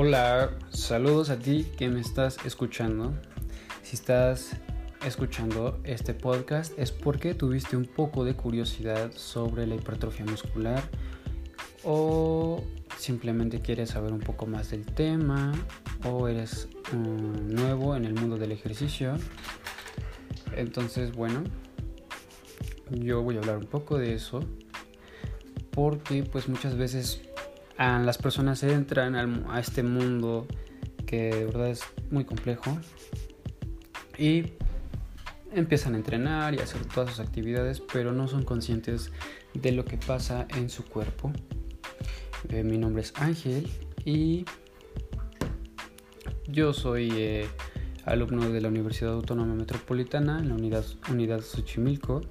Hola, saludos a ti que me estás escuchando. Si estás escuchando este podcast es porque tuviste un poco de curiosidad sobre la hipertrofia muscular o simplemente quieres saber un poco más del tema o eres mm, nuevo en el mundo del ejercicio. Entonces, bueno, yo voy a hablar un poco de eso porque pues muchas veces las personas entran a este mundo que de verdad es muy complejo y empiezan a entrenar y hacer todas sus actividades, pero no son conscientes de lo que pasa en su cuerpo. Eh, mi nombre es Ángel y yo soy eh, alumno de la Universidad Autónoma Metropolitana en la unidad, unidad Xochimilco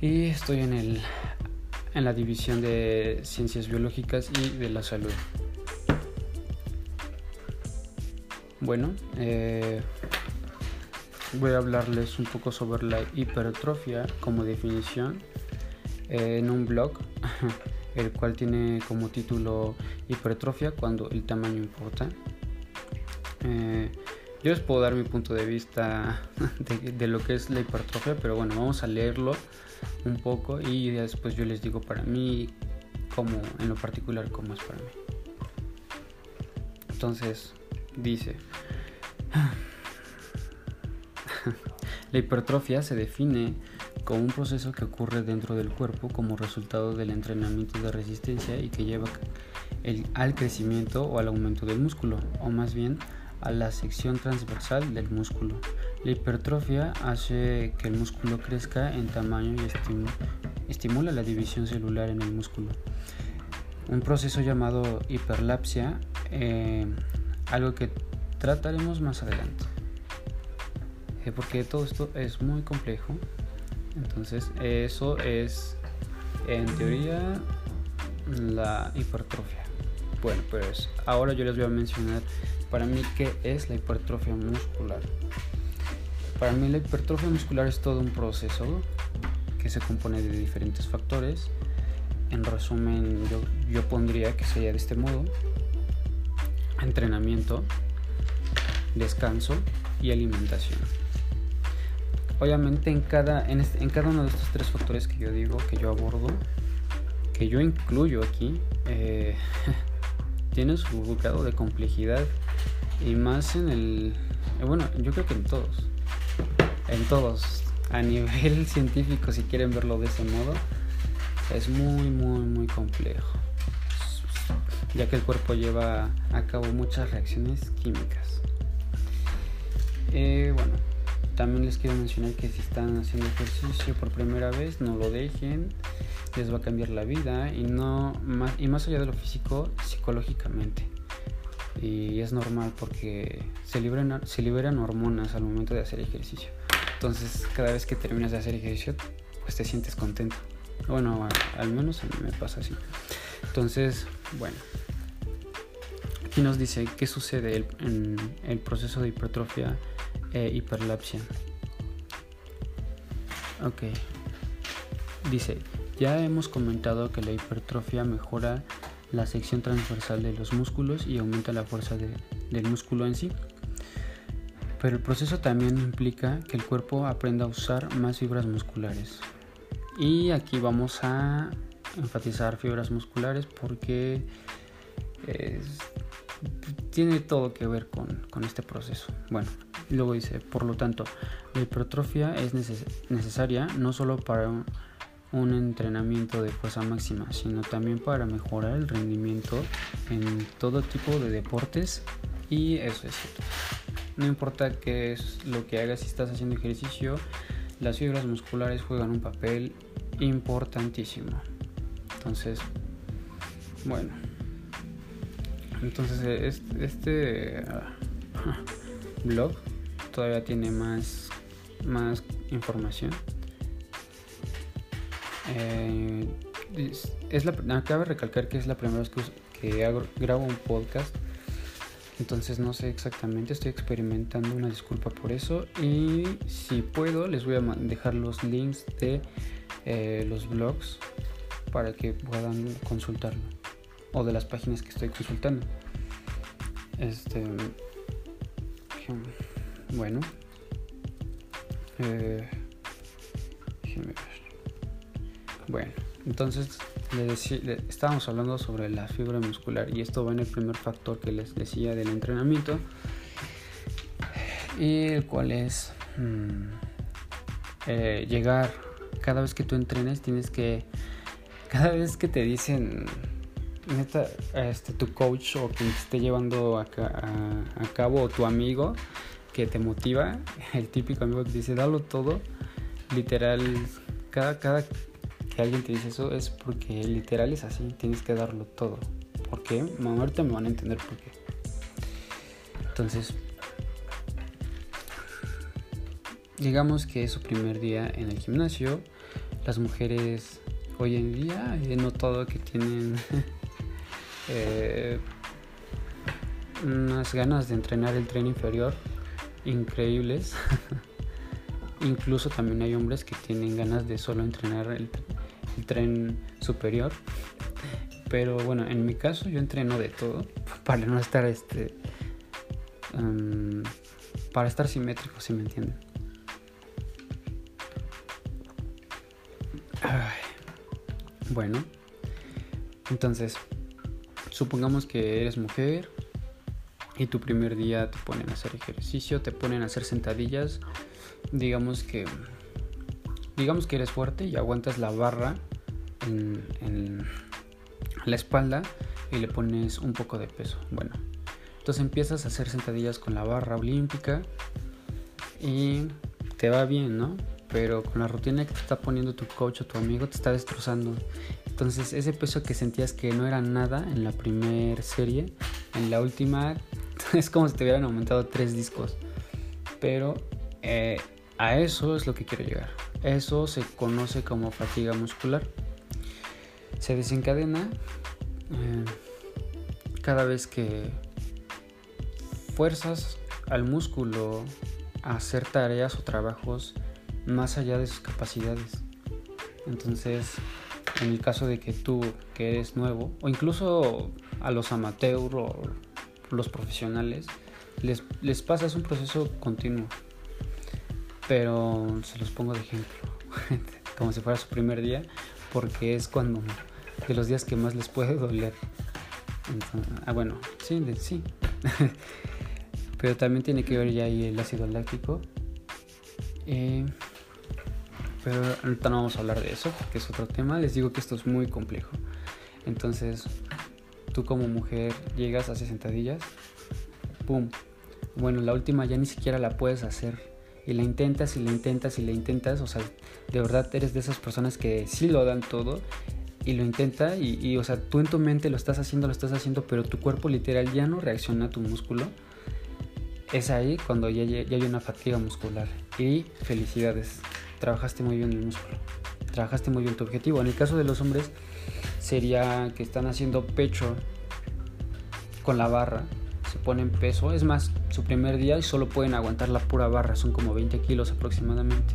y estoy en, el, en la división de Ciencias Biológicas y de la Salud. Bueno, eh, voy a hablarles un poco sobre la hipertrofia como definición en un blog, el cual tiene como título hipertrofia cuando el tamaño importa. Eh, yo les puedo dar mi punto de vista de, lo que es la hipertrofia, pero bueno, vamos a leerlo un poco y después yo les digo para mí como en lo particular cómo es para mí. Entonces, dice, la hipertrofia se define como un proceso que ocurre dentro del cuerpo como resultado del entrenamiento de resistencia y que lleva al crecimiento o al aumento del músculo, o más bien a la sección transversal del músculo. La hipertrofia hace que el músculo crezca en tamaño y estimula la división celular en el músculo. Un proceso llamado hiperlapsia, eh, algo que trataremos más adelante. Eh, porque todo esto es muy complejo. Entonces eso es en teoría la hipertrofia. Bueno, pues ahora yo les voy a mencionar para mí qué es la hipertrofia muscular. Para mí la hipertrofia muscular es todo un proceso que se compone de diferentes factores. En resumen, yo, yo pondría que sería de este modo. Entrenamiento, descanso y alimentación. Obviamente en cada, en, en cada uno de estos tres factores que yo digo, que yo abordo, que yo incluyo aquí, eh, tiene su grado de complejidad y más en el eh, bueno yo creo que en todos en todos a nivel científico si quieren verlo de ese modo es muy muy muy complejo. Ya que el cuerpo lleva a cabo muchas reacciones químicas. Eh, bueno también les quiero mencionar que si están haciendo ejercicio por primera vez no lo dejen. Les va a cambiar la vida y no más y más allá de lo físico psicológicamente. Y es normal porque se liberan, se liberan hormonas al momento de hacer ejercicio entonces cada vez que terminas de hacer ejercicio pues te sientes contento. Bueno al menos a mí me pasa así. Entonces bueno. Aquí nos dice qué sucede en el proceso de hipertrofia e hiperlapsia ok. Dice ya hemos comentado que la hipertrofia mejora la sección transversal de los músculos y aumenta la fuerza del músculo en sí. Pero el proceso también implica que el cuerpo aprenda a usar más fibras musculares. Y aquí vamos a enfatizar fibras musculares porque tiene todo que ver con, con, este proceso. Bueno, luego dice, por lo tanto, la hipertrofia es necesaria no solo para un entrenamiento de fuerza máxima, sino también para mejorar el rendimiento en todo tipo de deportes y eso es cierto. No importa qué es lo que hagas si estás haciendo ejercicio, las fibras musculares juegan un papel importantísimo. Entonces, bueno. Entonces este, blog todavía tiene más, más información eh, es, la, acaba de recalcar que es la primera vez que, hago, grabo un podcast. Entonces no sé exactamente, estoy experimentando una disculpa por eso. Y si puedo, les voy a dejar los links de eh, los blogs para que puedan consultarlo o de las páginas que estoy consultando. Este, bueno, eh, bueno, entonces estábamos hablando sobre la fibra muscular y esto va en el primer factor que les decía del entrenamiento y el cual es mm, eh, llegar. Cada vez que tú entrenes tienes que cada vez que te dicen este tu coach o quien te esté llevando a, a, cabo o tu amigo que te motiva el típico amigo que dice dalo todo literal cada cada que alguien te dice eso es porque literal es así, tienes que darlo todo. ¿Por qué? Ahorita me van a entender por qué. Entonces, digamos que es su primer día en el gimnasio. Las mujeres hoy en día he notado que tienen eh, unas ganas de entrenar el tren inferior increíbles. Incluso también hay hombres que tienen ganas de solo entrenar el, el tren superior. Pero bueno, en mi caso yo entreno de todo para no estar este um, para estar simétrico, si me entienden. bueno, entonces supongamos que eres mujer y tu primer día te ponen a hacer ejercicio, te ponen a hacer sentadillas, digamos que digamos que eres fuerte y aguantas la barra en, la espalda y le pones un poco de peso. Bueno, entonces empiezas a hacer sentadillas con la barra olímpica y te va bien, ¿no? Pero con la rutina que te está poniendo tu coach o tu amigo te está destrozando. Entonces ese peso que sentías que no era nada en la primera serie, en la última es como si te hubieran aumentado tres discos. Pero eh, a eso es lo que quiero llegar. Eso se conoce como fatiga muscular. Se desencadena eh, cada vez que fuerzas al músculo a hacer tareas o trabajos más allá de sus capacidades. Entonces, en el caso de que tú, que eres nuevo, o incluso a los amateurs o los profesionales, les, les pasas un proceso continuo pero se los pongo de ejemplo, como si fuera su primer día, porque es cuando de los días que más les puede doler. ah, bueno, sí, sí. pero también tiene que ver ya ahí el ácido láctico. Eh, pero no vamos a hablar de eso porque es otro tema. Les digo que esto es muy complejo. Entonces, tú como mujer llegas 60 días, ¡pum! Bueno, la última ya ni siquiera la puedes hacer y la intentas y la intentas y la intentas, o sea, de verdad eres de esas personas que sí lo dan todo y lo intenta y, o sea, tú en tu mente lo estás haciendo, lo estás haciendo, pero tu cuerpo literal ya no reacciona a tu músculo. Es ahí cuando ya, ya hay una fatiga muscular. Y felicidades, trabajaste muy bien el músculo, trabajaste muy bien tu objetivo. En el caso de los hombres sería que están haciendo pecho con la barra se ponen peso. Es más, su primer día y solo pueden aguantar la pura barra, son como 20 kilos aproximadamente.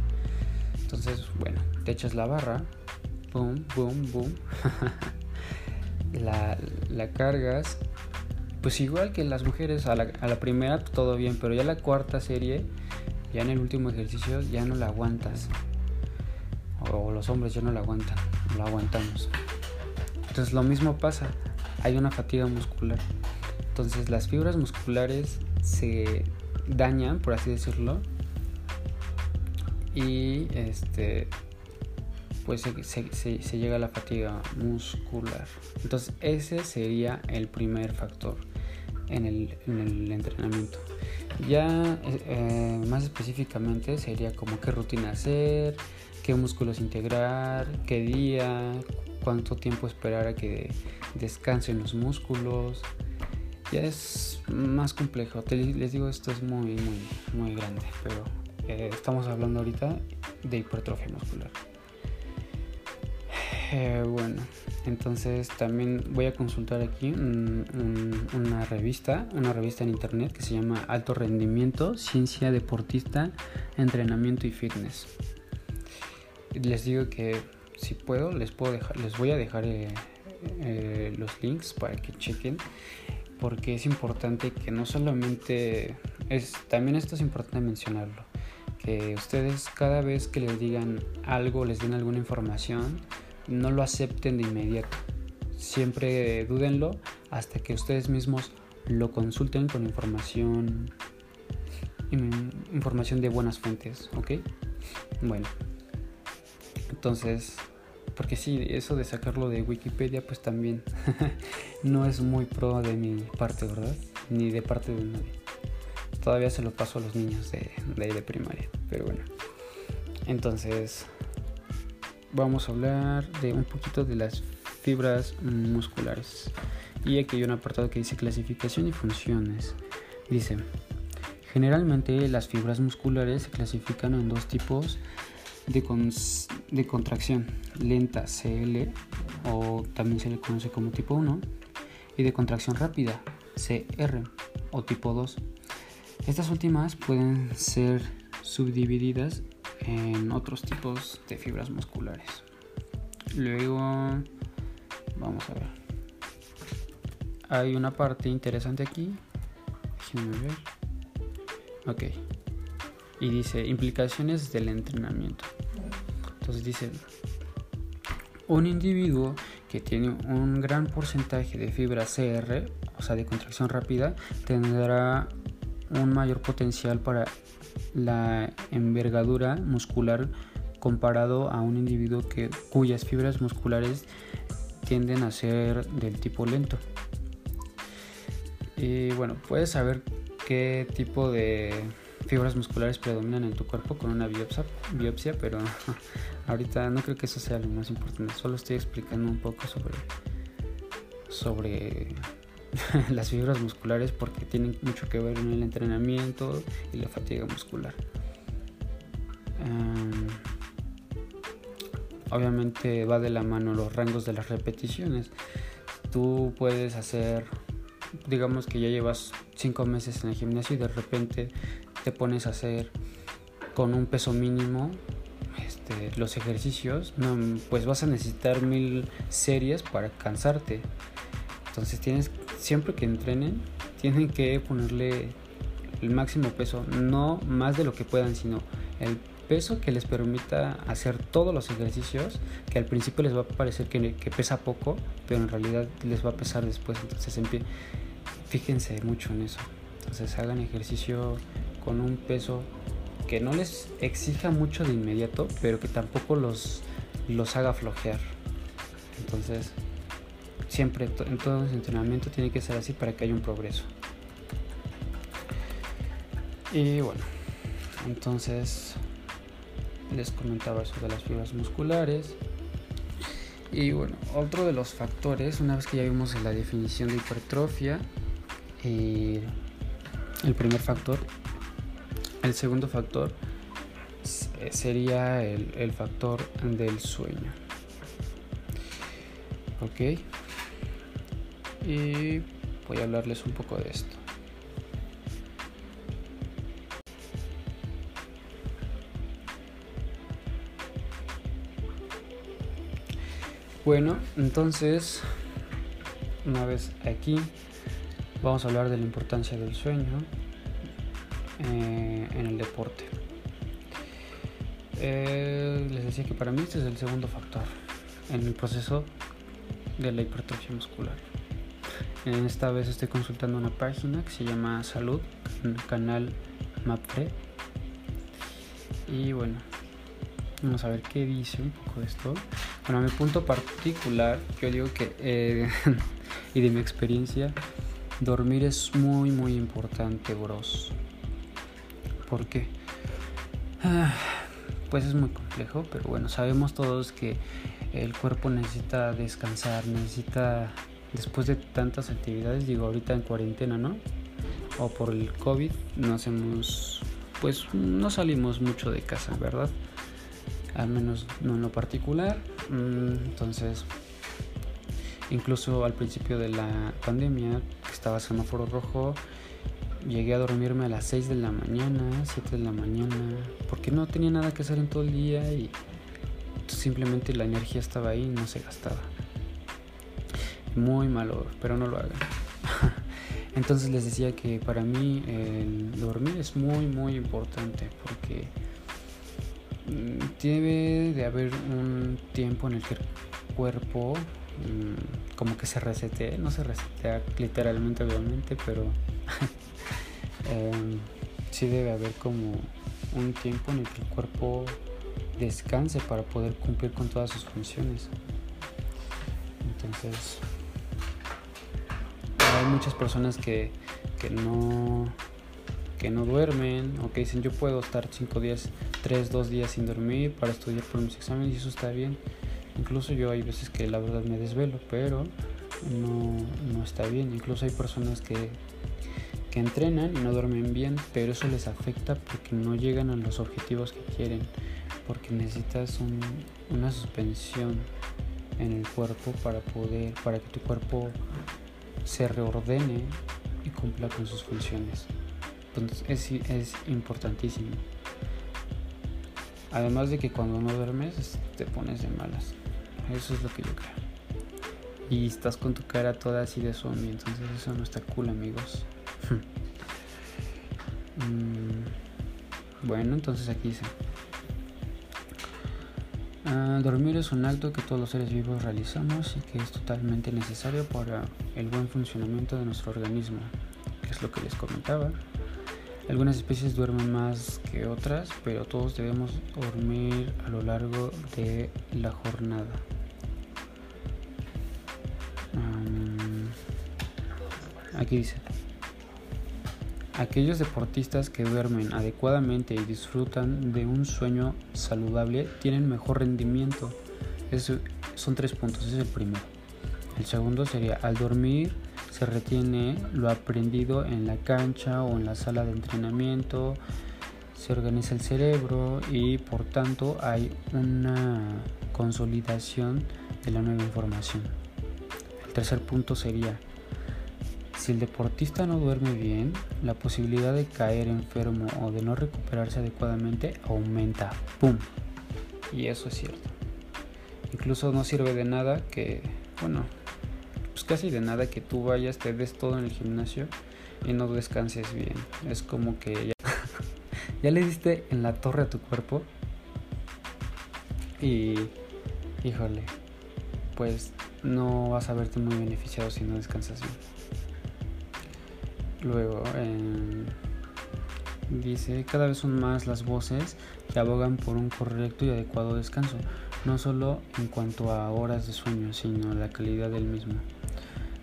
Entonces, bueno, te echas la barra, boom, boom, boom. la, la, cargas. Pues igual que las mujeres, a la, a la primera todo bien, pero ya la cuarta serie, ya en el último ejercicio, ya no la aguantas. O los hombres ya no la aguantan, la aguantamos. Entonces lo mismo pasa, hay una fatiga muscular. Entonces las fibras musculares se dañan, por así decirlo, y este pues se, llega a la fatiga muscular. Entonces ese sería el primer factor en el, entrenamiento. Ya eh, más específicamente sería como qué rutina hacer, qué músculos integrar, qué día, cuánto tiempo esperar a que descansen los músculos, ya es más complejo. les digo, esto es muy, muy, muy grande, pero eh, estamos hablando ahorita de hipertrofia muscular. Eh, bueno, entonces también voy a consultar aquí una revista, una revista en internet que se llama Alto Rendimiento, Ciencia Deportista, Entrenamiento y Fitness. Les digo que si puedo, les puedo dejar, les voy a dejar eh, los links para que chequen porque es importante que no solamente es también esto es importante mencionarlo que ustedes cada vez que les digan algo les den alguna información no lo acepten de inmediato. Siempre dúdenlo hasta que ustedes mismos lo consulten con información información de buenas fuentes ok bueno entonces porque sí, eso de sacarlo de Wikipedia pues también no es muy pro de mi parte, ¿verdad? Ni de parte de nadie. Todavía se lo paso a los niños de, de, de primaria, pero bueno. Entonces, vamos a hablar de un poquito de las fibras musculares. Y aquí hay un apartado que dice clasificación y funciones. Dice, generalmente las fibras musculares se clasifican en dos tipos de, de contracción lenta CL o también se le conoce como tipo 1 y de contracción rápida CR o tipo 2. Estas últimas pueden ser subdivididas en otros tipos de fibras musculares. Luego vamos a ver. Hay una parte interesante aquí. Déjenme ver. Ok. Y dice implicaciones del entrenamiento. Entonces dice, un individuo que tiene un gran porcentaje de fibra CR, o sea, de contracción rápida, tendrá un mayor potencial para la envergadura muscular comparado a un individuo que, cuyas fibras musculares tienden a ser del tipo lento. Y bueno, puedes saber qué tipo de fibras musculares predominan en tu cuerpo con una biopsia, biopsia pero ahorita no creo que eso sea lo más importante. Solo estoy explicando un poco sobre, sobre las fibras musculares porque tienen mucho que ver en el entrenamiento y la fatiga muscular. obviamente va de la mano los rangos de las repeticiones. Tú puedes hacer, digamos que ya llevas 5 meses en el gimnasio y de repente te pones a hacer con un peso mínimo este, los ejercicios, pues vas a necesitar mil series para cansarte. Entonces tienes, siempre que entrenen, tienen que ponerle el máximo peso, no más de lo que puedan, sino el peso que les permita hacer todos los ejercicios, que al principio les va a parecer que, que pesa poco, pero en realidad les va a pesar después. Entonces fíjense mucho en eso. Entonces hagan ejercicio con un peso que no les exija mucho de inmediato, pero que tampoco los, los haga flojear. Entonces, siempre en todo entrenamiento tiene que ser así para que haya un progreso. Y bueno, entonces les comentaba eso de las fibras musculares. Y bueno, otro de los factores, una vez que ya vimos la definición de hipertrofia, y el primer factor el segundo factor sería el, factor del sueño. Ok. Y voy a hablarles un poco de esto. Bueno, entonces, una vez aquí, vamos a hablar de la importancia del sueño, eh, en el deporte. Eh, les decía que para mí este es el segundo factor en el proceso de la hipertrofia muscular. Esta vez estoy consultando una página que se llama Salud, canal MapFred. Y bueno, vamos a ver qué dice un poco de esto. Bueno, a mi punto particular, yo digo que, eh, y de mi experiencia, dormir es muy, muy importante, bros. ¿Por qué? Ah, pues es muy complejo, pero bueno, sabemos todos que el cuerpo necesita descansar, necesita, después de tantas actividades, digo ahorita en cuarentena, ¿no? O por el COVID, no hacemos, pues no salimos mucho de casa, ¿verdad? Al menos no en lo particular. Mm, entonces, incluso al principio de la pandemia, estaba semáforo rojo, Llegué a dormirme a las 6 de la mañana, 7 de la mañana, porque no tenía nada que hacer en todo el día y simplemente la energía estaba ahí y no se gastaba. Muy malo, pero no lo hagan. Entonces les decía que para mí el dormir es muy muy importante porque mm, debe de haber un tiempo en el que el cuerpo mm, como que se resete, no se resetea literalmente obviamente, pero em, sí debe haber como un tiempo en el que el cuerpo descanse para poder cumplir con todas sus funciones. Entonces, hay muchas personas que, que no que no duermen o que dicen yo puedo estar 5 días, 3, 2 días sin dormir para estudiar por mis exámenes y eso está bien. Incluso yo hay veces que la verdad me desvelo, pero no, no está bien. Incluso hay personas que, entrenan y no duermen bien, pero eso les afecta porque no llegan a los objetivos que quieren, porque necesitas un, una suspensión en el cuerpo para poder, para que tu cuerpo se reordene y cumpla con sus funciones. Entonces es, es importantísimo. Además de que cuando no duermes te pones de malas. Eso es lo que yo creo. Y estás con tu cara toda así de zombie. Entonces eso no está cool amigos. Mm, bueno, entonces aquí dice. Ah, dormir es un acto que todos los seres vivos realizamos y que es totalmente necesario para el buen funcionamiento de nuestro organismo, que es lo que les comentaba. Algunas especies duermen más que otras, pero todos debemos dormir a lo largo de la jornada. aquí dice, Aquellos deportistas que duermen adecuadamente y disfrutan de un sueño saludable tienen mejor rendimiento. son tres puntos, es el primero. El segundo sería, al dormir se retiene lo aprendido en la cancha o en la sala de entrenamiento, se organiza el cerebro y por tanto hay una consolidación de la nueva información. El tercer punto sería, si el deportista no duerme bien, la posibilidad de caer enfermo o de no recuperarse adecuadamente aumenta. ¡Pum! Y eso es cierto. Incluso no sirve de nada que, bueno, pues casi de nada que tú vayas, te des todo en el gimnasio y no descanses bien. Es como que ya, ya le diste en la torre a tu cuerpo y, híjole, pues no vas a verte muy beneficiado si no descansas bien. Luego dice, cada vez son más las voces que abogan por un correcto y adecuado descanso, no solo en cuanto a horas de sueño, sino la calidad del mismo.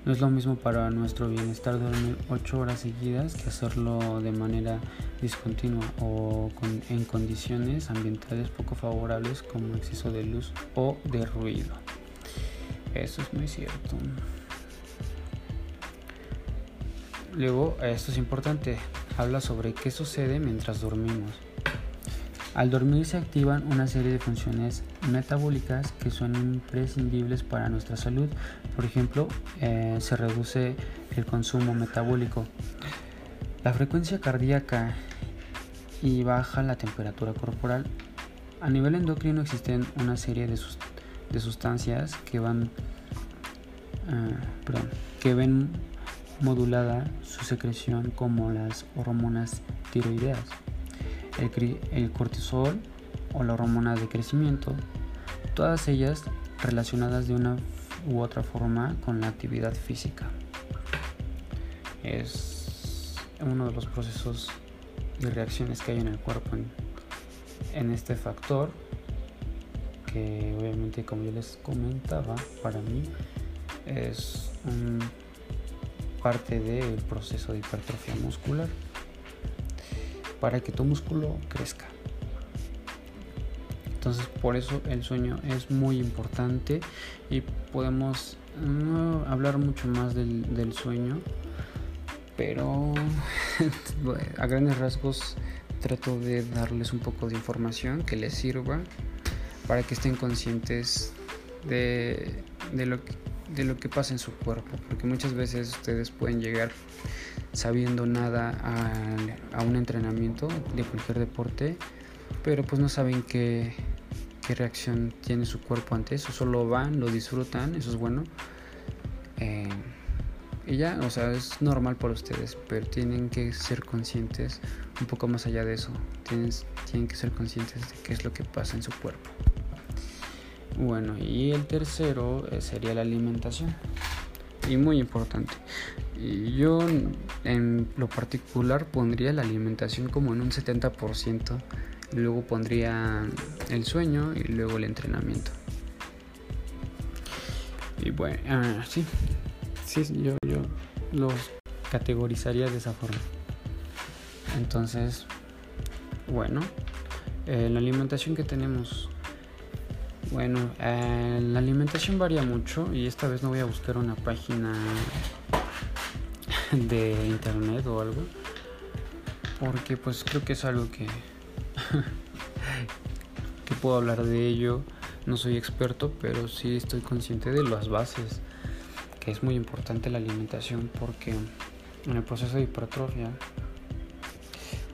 No es lo mismo para nuestro bienestar dormir 8 horas seguidas que hacerlo de manera discontinua o en condiciones ambientales poco favorables como exceso de luz o de ruido. Eso es muy cierto. Luego, esto es importante, habla sobre qué sucede mientras dormimos. Al dormir se activan una serie de funciones metabólicas que son imprescindibles para nuestra salud. Por ejemplo, eh, se reduce el consumo metabólico, la frecuencia cardíaca y baja la temperatura corporal. A nivel endocrino existen una serie de, sustancias que van, eh, que ven modulada su secreción como las hormonas tiroideas, el, cortisol o la hormona de crecimiento, todas ellas relacionadas de una u otra forma con la actividad física. Es uno de los procesos y reacciones que hay en el cuerpo en, en este factor que obviamente como yo les comentaba para mí es un parte del proceso de hipertrofia muscular para que tu músculo crezca. Entonces por eso el sueño es muy importante y podemos hablar mucho más del, sueño, pero a grandes rasgos trato de darles un poco de información que les sirva para que estén conscientes de, de lo que de lo que pasa en su cuerpo, porque muchas veces ustedes pueden llegar sabiendo nada a, un entrenamiento de cualquier deporte, pero pues no saben qué, qué reacción tiene su cuerpo ante eso. Solo van, lo disfrutan, eso es bueno. Eh, y ya, o sea, es normal para ustedes, pero tienen que ser conscientes un poco más allá de eso. Tienen, tienen que ser conscientes de qué es lo que pasa en su cuerpo. Bueno, y el tercero eh, sería la alimentación. Y muy importante. Yo en lo particular pondría la alimentación como en un 70%. Y luego pondría el sueño y luego el entrenamiento. Y bueno, ah, sí, sí, yo, yo los categorizaría de esa forma. Entonces, bueno, eh, la alimentación que tenemos. Bueno, eh, la alimentación varía mucho y esta vez no voy a buscar una página de internet o algo. Porque pues creo que es algo que, que puedo hablar de ello. No soy experto, pero sí estoy consciente de las bases. Que es muy importante la alimentación porque en el proceso de hipertrofia,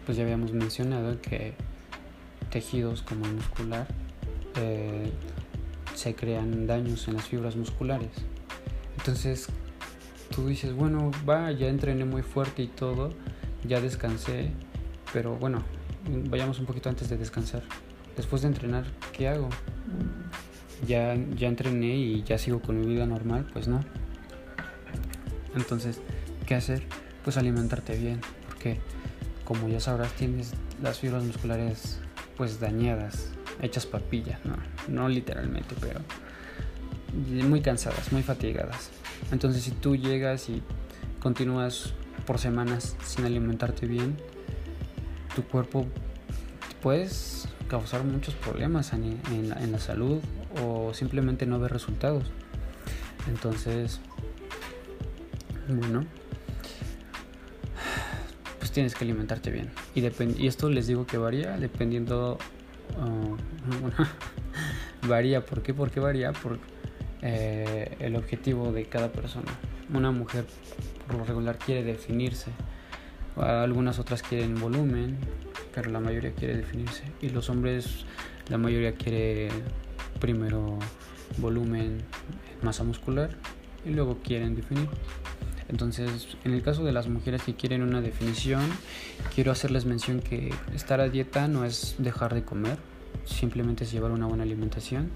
pues ya habíamos mencionado que tejidos como el muscular eh, se crean daños en las fibras musculares. Entonces, tú dices, bueno, va, ya entrené muy fuerte y todo, ya descansé, pero bueno, vayamos un poquito antes de descansar. Después de entrenar, ¿qué hago? Ya, ya entrené y ya sigo con mi vida normal, pues no. Entonces, ¿qué hacer? Pues alimentarte bien, porque como ya sabrás, tienes las fibras musculares pues dañadas, hechas papilla, no, no literalmente, pero muy cansadas, muy fatigadas. Entonces si tú llegas y continúas por semanas sin alimentarte bien, tu cuerpo puedes causar muchos problemas en, la, salud o simplemente no ver resultados. Entonces, bueno, pues tienes que alimentarte bien. Y, y esto les digo que varía dependiendo... Uh, varía, ¿por qué? Porque varía por eh, el objetivo de cada persona. Una mujer por lo regular quiere definirse, algunas otras quieren volumen, pero la mayoría quiere definirse. Y los hombres, la mayoría quiere primero volumen, masa muscular y luego quieren definir. Entonces, en el caso de las mujeres que quieren una definición, quiero hacerles mención que estar a dieta no es dejar de comer, simplemente es llevar una buena alimentación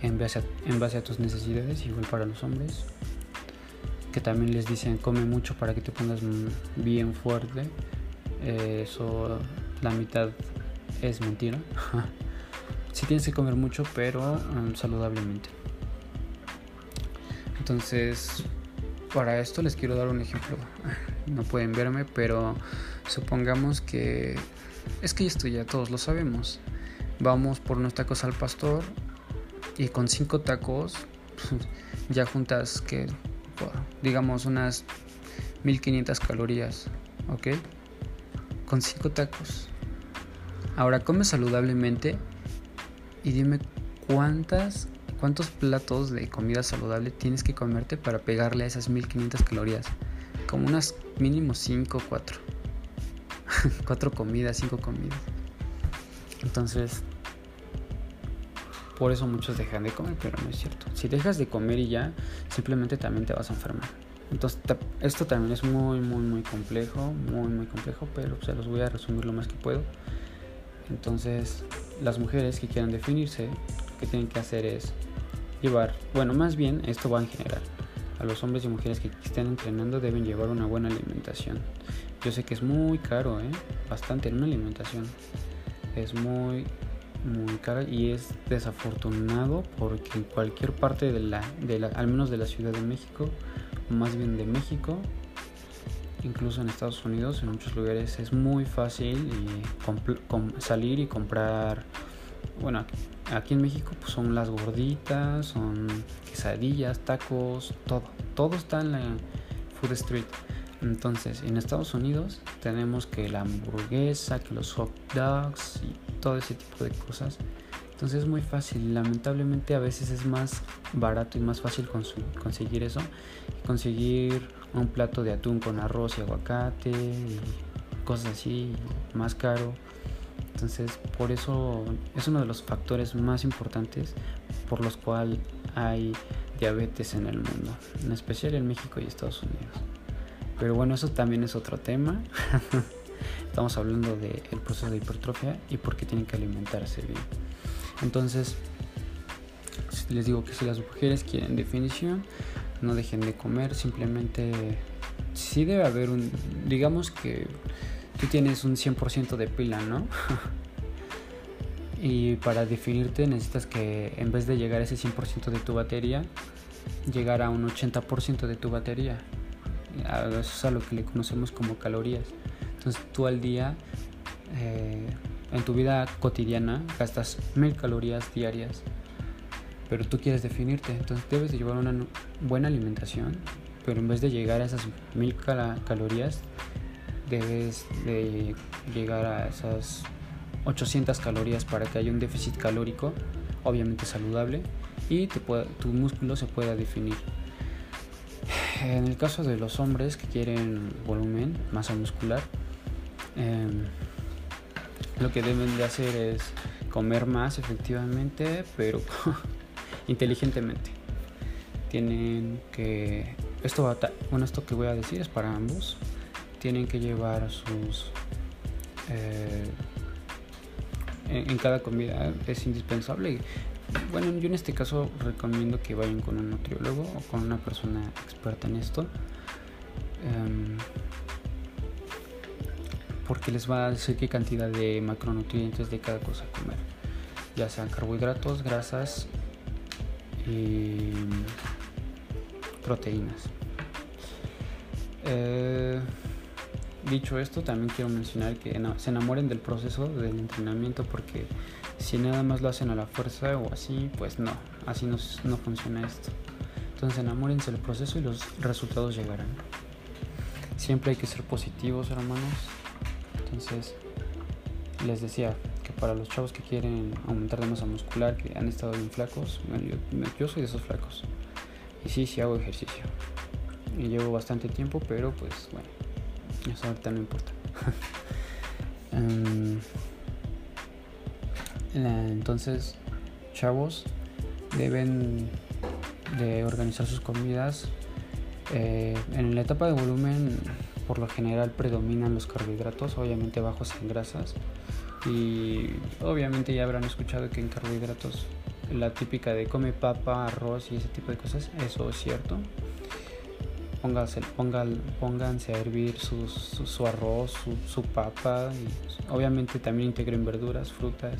en base, a, tus necesidades, igual para los hombres, que también les dicen come mucho para que te pongas bien fuerte. Eh, eso la mitad es mentira. si tienes que comer mucho, pero um, saludablemente. Entonces, para esto les quiero dar un ejemplo. No pueden verme, pero supongamos que es que esto ya todos lo sabemos. Vamos por unos tacos al pastor y con cinco tacos ya juntas que digamos unas 1500 calorías, ¿ok? Con cinco tacos. Ahora come saludablemente y dime cuántas cuántos platos de comida saludable tienes que comerte para pegarle a esas 1500 calorías. Como unas mínimo 5 o 4. 4 comidas, 5 comidas. Entonces, por eso muchos dejan de comer, pero no es cierto. Si dejas de comer y ya, simplemente también te vas a enfermar. Entonces, esto también es muy, muy, muy complejo, muy, muy complejo, pero se los voy a resumir lo más que puedo. Entonces, las mujeres que quieran definirse, lo que tienen que hacer es llevar, bueno, más bien esto va en general. A los hombres y mujeres que estén entrenando deben llevar una buena alimentación. Yo sé que es muy caro, ¿eh? bastante en una alimentación. Es muy, muy cara y es desafortunado porque en cualquier parte de la, de la, al menos de la Ciudad de México, más bien de México, incluso en Estados Unidos, en muchos lugares es muy fácil salir y comprar, bueno, aquí en México pues son las gorditas, son quesadillas, tacos, todo, todo está en la Food Street. Entonces, en Estados Unidos tenemos que la hamburguesa, que los hot dogs y todo ese tipo de cosas. Entonces es muy fácil. Lamentablemente a veces es más barato y más fácil conseguir eso. Conseguir un plato de atún con arroz y aguacate y cosas así, más caro. Entonces, por eso es uno de los factores más importantes por los cuales hay diabetes en el mundo, en especial en México y Estados Unidos. Pero bueno, eso también es otro tema. Estamos hablando del proceso de hipertrofia y por qué tienen que alimentarse bien. Entonces, les digo que si las mujeres quieren definición, no dejen de comer, simplemente sí debe haber un, digamos que tú tienes un 100% de pila, ¿no? y para definirte necesitas que en vez de llegar a ese 100% de tu batería, llegar a un 80% de tu batería. Eso es a lo que le conocemos como calorías. Entonces tú al día, eh, en tu vida cotidiana, gastas mil calorías diarias. Pero tú quieres definirte, entonces debes de llevar una buena alimentación, pero en vez de llegar a esas mil calorías, debes de llegar a esas 800 calorías para que haya un déficit calórico, obviamente saludable, y tu músculo se pueda definir. En el caso de los hombres que quieren volumen, masa muscular, em, lo que deben de hacer es comer más efectivamente, pero inteligentemente. Tienen que esto va bueno esto que voy a decir es para ambos. Tienen que llevar sus eh, en, cada comida es indispensable. Bueno, yo en este caso recomiendo que vayan con un nutriólogo o con una persona experta en esto. Em, porque les va a decir qué cantidad de macronutrientes de cada cosa comer, ya sean carbohidratos, grasas y proteínas. Eh, dicho esto, también quiero mencionar que se enamoren del proceso del entrenamiento porque si nada más lo hacen a la fuerza o así, pues no, así no, no funciona esto. Entonces enamórense del proceso y los resultados llegarán. Siempre hay que ser positivos, hermanos. Entonces, les decía que para los chavos que quieren aumentar de masa muscular, que han estado bien flacos, yo, yo soy de esos flacos. Y sí, sí hago ejercicio. Y llevo bastante tiempo, pero pues bueno, eso ahorita no importa. Em, entonces, chavos, deben de organizar sus comidas. Eh, en la etapa de volumen, por lo general predominan los carbohidratos, obviamente bajos en grasas. Y obviamente ya habrán escuchado que en carbohidratos la típica de come papa, arroz y ese tipo de cosas, eso es cierto. Pónganse, pónganse a hervir su, su, arroz, su, papa, y obviamente también integren verduras, frutas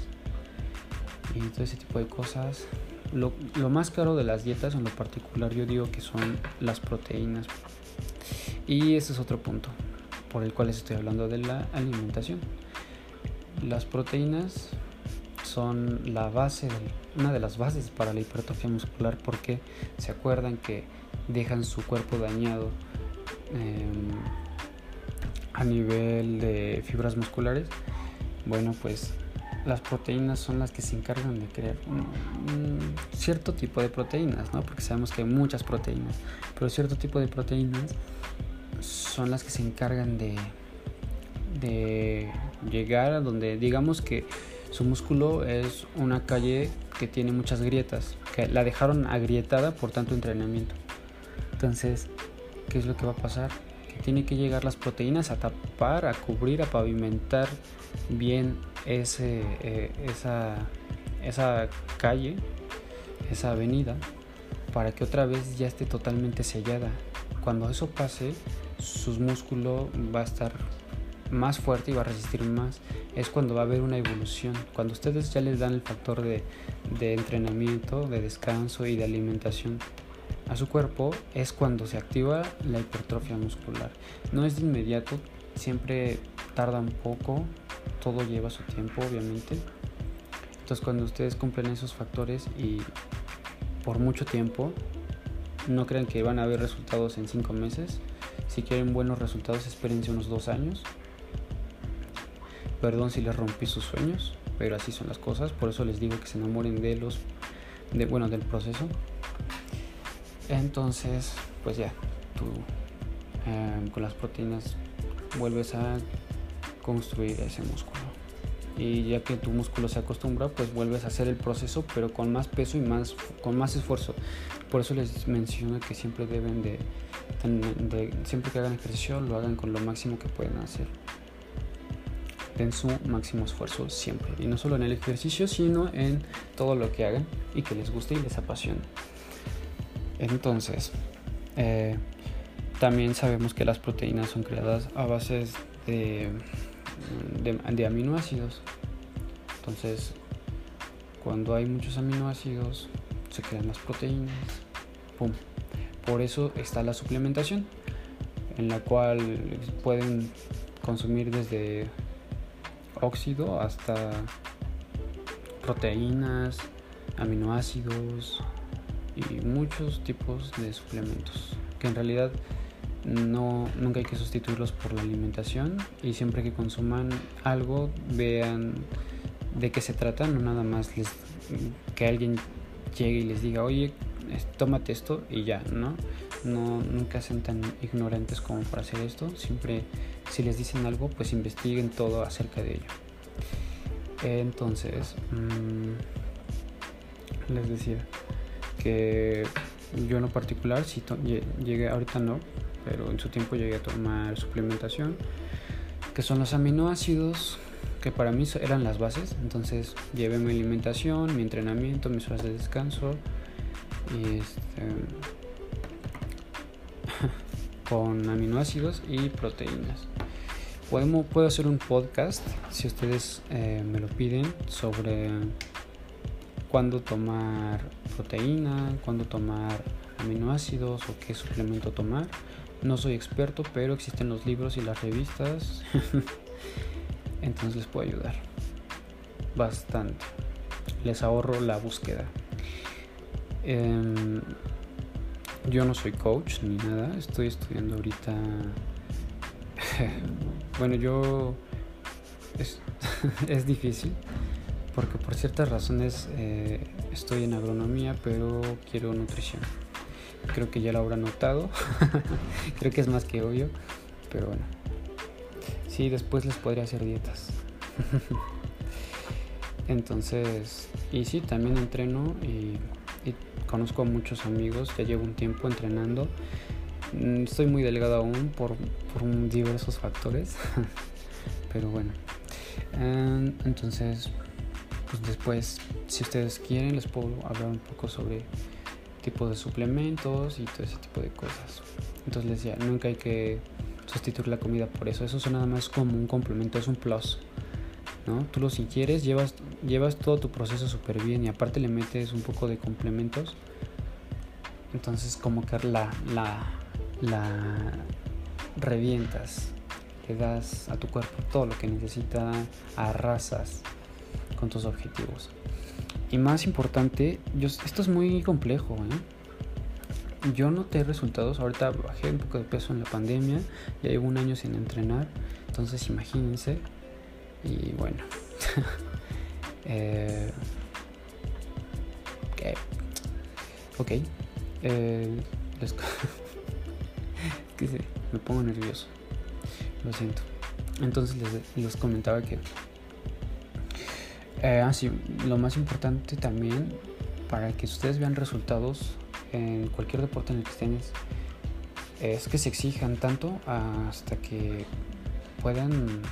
y todo ese tipo de cosas. Lo, lo, más caro de las dietas en lo particular yo digo que son las proteínas. Y ese es otro punto por el cual estoy hablando de la alimentación. Las proteínas son la base, una de las bases para la hipertrofia muscular porque se acuerdan que dejan su cuerpo dañado em, a nivel de fibras musculares. Bueno, pues las proteínas son las que se encargan de crear un, cierto tipo de proteínas, ¿no? Porque sabemos que hay muchas proteínas, pero cierto tipo de proteínas son las que se encargan de, de llegar a donde digamos que su músculo es una calle que tiene muchas grietas, que la dejaron agrietada por tanto entrenamiento. Entonces, ¿qué es lo que va a pasar? Que tiene que llegar las proteínas a tapar, a cubrir, a pavimentar bien ese, eh, esa, esa calle, esa avenida, para que otra vez ya esté totalmente sellada. Cuando eso pase, su músculo va a estar más fuerte y va a resistir más, es cuando va a haber una evolución. Cuando ustedes ya les dan el factor de, entrenamiento, de descanso y de alimentación a su cuerpo, es cuando se activa la hipertrofia muscular. No es de inmediato, siempre tarda un poco, todo lleva su tiempo, obviamente. Entonces, cuando ustedes cumplen esos factores y por mucho tiempo, no crean que van a haber resultados en 5 meses. Si quieren buenos resultados, espérense unos 2 años Perdón si les rompí sus sueños, pero así son las cosas. Por eso les digo que se enamoren de los, de, bueno, del proceso. Entonces, pues ya, tú em, con las proteínas vuelves a construir ese músculo. y ya que tu músculo se acostumbra pues vuelves a hacer el proceso pero con más peso y más con más esfuerzo por eso les menciono que siempre deben de, siempre que hagan ejercicio lo hagan con lo máximo que pueden hacer su máximo esfuerzo siempre y no solo en el ejercicio sino en todo lo que hagan y que les guste y les apasione entonces eh, también sabemos que las proteínas son creadas a base de, de, aminoácidos. Entonces, cuando hay muchos aminoácidos, se crean las proteínas. Por eso está la suplementación, en la cual pueden consumir desde óxido hasta proteínas, aminoácidos y muchos tipos de suplementos que en realidad no, nunca hay que sustituirlos por la alimentación y siempre que consuman algo vean de qué se trata, no nada más les, que alguien llegue y les diga, oye, tómate esto y ya, ¿no? No, nunca sean tan ignorantes como para hacer esto, siempre si les dicen algo, pues investiguen todo acerca de ello. Entonces, mm, les decía que yo en lo particular, si llegué, ahorita no, pero en su tiempo llegué a tomar suplementación, que son los aminoácidos, que para mí eran las bases. Entonces llevé mi alimentación, mi entrenamiento, mis horas de descanso y este, con aminoácidos y proteínas. Podemos, puedo hacer un podcast, si ustedes eh, me lo piden, sobre cuándo tomar proteína, cuándo tomar aminoácidos o qué suplemento tomar. No soy experto, pero existen los libros y las revistas. Entonces les puedo ayudar. Bastante. Les ahorro la búsqueda. Em, yo no soy coach ni nada. Estoy estudiando ahorita. bueno, yo... Es, es, difícil. Porque por ciertas razones eh, estoy en agronomía, pero quiero nutrición. Creo que ya lo habrá notado. Creo que es más que obvio. Pero bueno. Sí, después les podría hacer dietas. Entonces, y sí, también entreno y, conozco a muchos amigos. Ya llevo un tiempo entrenando. Mm, estoy muy delgado aún por, por diversos factores. Pero bueno. Entonces, pues después, si ustedes quieren, les puedo hablar un poco sobre tipos de suplementos y todo ese tipo de cosas. Entonces les decía, nunca hay que sustituir la comida por eso. Eso es nada más como un complemento, es un plus. ¿No? Tú los ingieres, llevas, llevas todo tu proceso súper bien y aparte le metes un poco de complementos. Entonces como que la, la, la revientas, le das a tu cuerpo todo lo que necesita, arrasas con tus objetivos. Y más importante, esto es muy complejo. ¿eh? Yo noté resultados. Ahorita bajé un poco de peso en la pandemia. Ya llevo un año sin entrenar. Entonces imagínense. Y bueno. eh, ok. Eh, les, que me pongo nervioso. Lo siento. Entonces les, les comentaba que eh, así, ah, lo más importante también para que ustedes vean resultados en cualquier deporte en el que estén es, que se exijan tanto hasta que puedan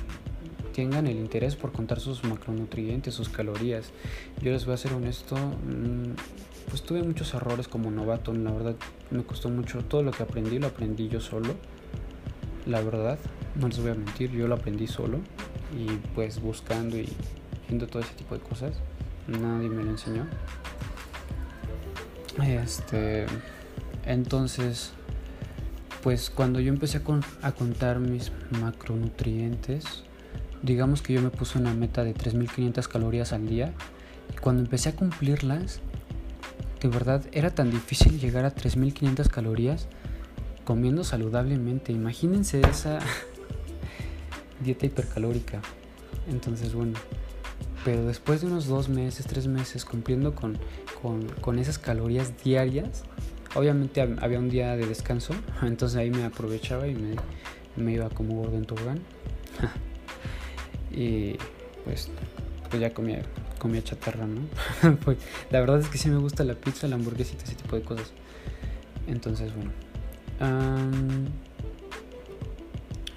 tengan el interés por contar sus macronutrientes, sus calorías. Yo les voy a ser honesto, mm, pues tuve muchos errores como novato, la verdad me costó mucho todo lo que aprendí, lo aprendí yo solo. La verdad, no les voy a mentir, yo lo aprendí solo y pues buscando y todo ese tipo de cosas. Nadie me lo enseñó. Este, entonces, pues cuando yo empecé a, a contar mis macronutrientes, digamos que yo me puse una meta de 3.500 calorías al día. Y cuando empecé a cumplirlas, de verdad era tan difícil llegar a 3.500 calorías comiendo saludablemente. Imagínense esa dieta hipercalórica. Entonces, bueno, pero después de unos dos meses, tres meses cumpliendo con, con, esas calorías diarias, obviamente había un día de descanso, entonces ahí me aprovechaba y me, me iba como gordo en tobogán. y, pues, pues ya comía, comía chatarra, ¿no? pues, la verdad es que sí me gusta la pizza, la hamburguesita, ese tipo de cosas. Entonces, bueno.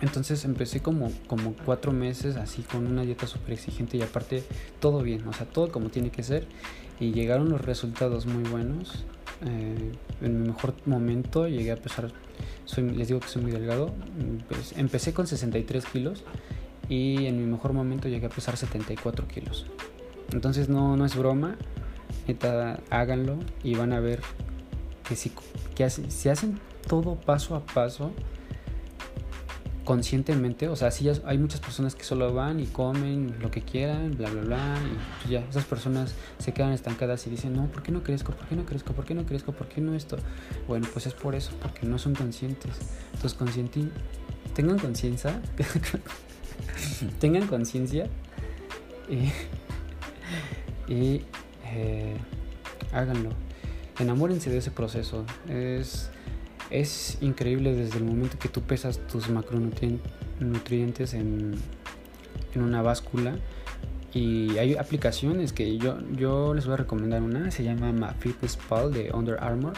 entonces empecé como, como cuatro meses así con una dieta súper exigente y aparte todo bien, o sea, todo como tiene que ser. Y llegaron los resultados muy buenos. Eh, en mi mejor momento llegué a pesar, soy, les digo que soy muy delgado, pues, empecé con 63 kilos y en mi mejor momento llegué a pesar 74 kilos. Entonces no, no es broma, háganlo y van a ver que si, que si hacen todo paso a paso, conscientemente, o sea, sí hay muchas personas que solo van y comen lo que quieran, bla, bla, bla, y pues ya, esas personas se quedan estancadas y dicen, no, ¿por qué no crezco? ¿Por qué no crezco? ¿Por qué no crezco? ¿Por qué no esto? Bueno, pues es por eso, porque no son conscientes. Entonces, consciente, tengan conciencia, tengan conciencia y, y eh, háganlo. Enamórense de ese proceso. Es es increíble desde el momento que tú pesas tus macronutrientes en, en una báscula. Y hay aplicaciones que yo, yo les voy a recomendar una, se llama MyFitnessPal de Under Armour.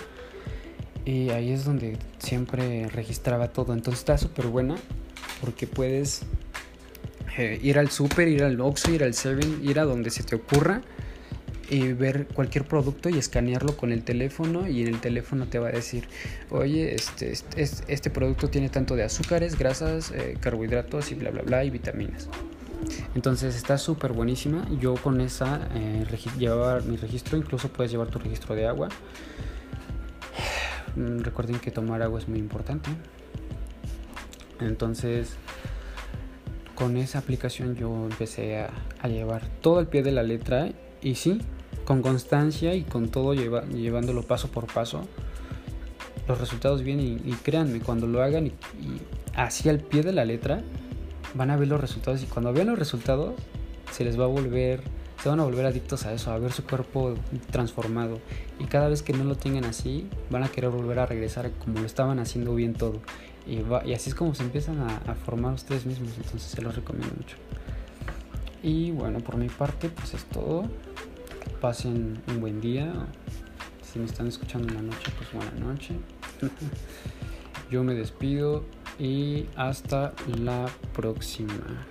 Y ahí es donde siempre registraba todo. Entonces está súper buena porque puedes eh, ir al super, ir al Oxxo, ir al Seven, ir a donde se te ocurra y ver cualquier producto y escanearlo con el teléfono y en el teléfono te va a decir, oye, este, este, este producto tiene tanto de azúcares, grasas, eh, carbohidratos y bla, bla, bla y vitaminas. Entonces está súper buenísima. Yo con esa eh, llevaba mi registro, incluso puedes llevar tu registro de agua. Mm, recuerden que tomar agua es muy importante. Entonces, con esa aplicación yo empecé a, llevar todo al pie de la letra y sí, con constancia y con todo llevándolo paso por paso, los resultados vienen y, créanme, cuando lo hagan y, así al pie de la letra, van a ver los resultados y cuando vean los resultados se les va a volver, se van a volver adictos a eso, a ver su cuerpo transformado. Y cada vez que no lo tengan así, van a querer volver a regresar como lo estaban haciendo bien todo y, así es como se empiezan a, a formar ustedes mismos, entonces se los recomiendo mucho. Y bueno, por mi parte, pues es todo pasen un buen día. Si me están escuchando en la noche, pues buena noche. Yo me despido y hasta la próxima.